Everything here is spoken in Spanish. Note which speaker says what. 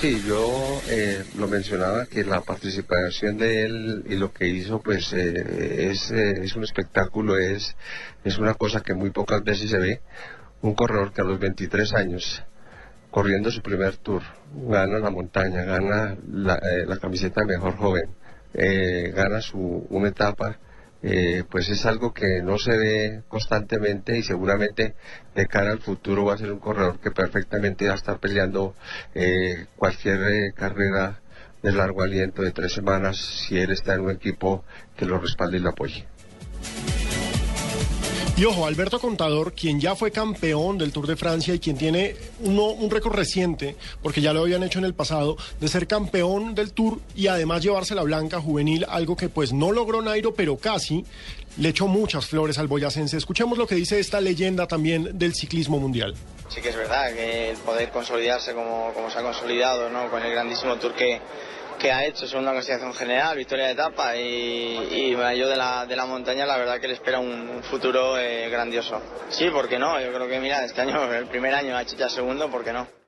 Speaker 1: Sí, yo eh, lo mencionaba que la participación de él y lo que hizo pues eh, es, eh, es un espectáculo, es, es una cosa que muy pocas veces se ve. Un corredor que a los 23 años, corriendo su primer tour, gana la montaña, gana la, eh, la camiseta de mejor joven, eh, gana su, una etapa eh, pues es algo que no se ve constantemente y seguramente de cara al futuro va a ser un corredor que perfectamente va a estar peleando eh, cualquier eh, carrera de largo aliento de tres semanas si él está en un equipo que lo respalde y lo apoye.
Speaker 2: Y ojo, Alberto Contador, quien ya fue campeón del Tour de Francia y quien tiene un récord reciente, porque ya lo habían hecho en el pasado, de ser campeón del Tour y además llevarse la blanca juvenil, algo que pues no logró Nairo, pero casi le echó muchas flores al boyacense. Escuchemos lo que dice esta leyenda también del ciclismo mundial.
Speaker 3: Sí que es verdad que el poder consolidarse como, como se ha consolidado, ¿no? Con el grandísimo Tour que, que ha hecho, segunda clasificación general, victoria de etapa y, y de la, de la montaña la verdad que le espera un, un futuro eh, grandioso. Sí, ¿por qué no? Yo creo que mira, este año, el primer año ha hecho ya segundo, ¿por qué no?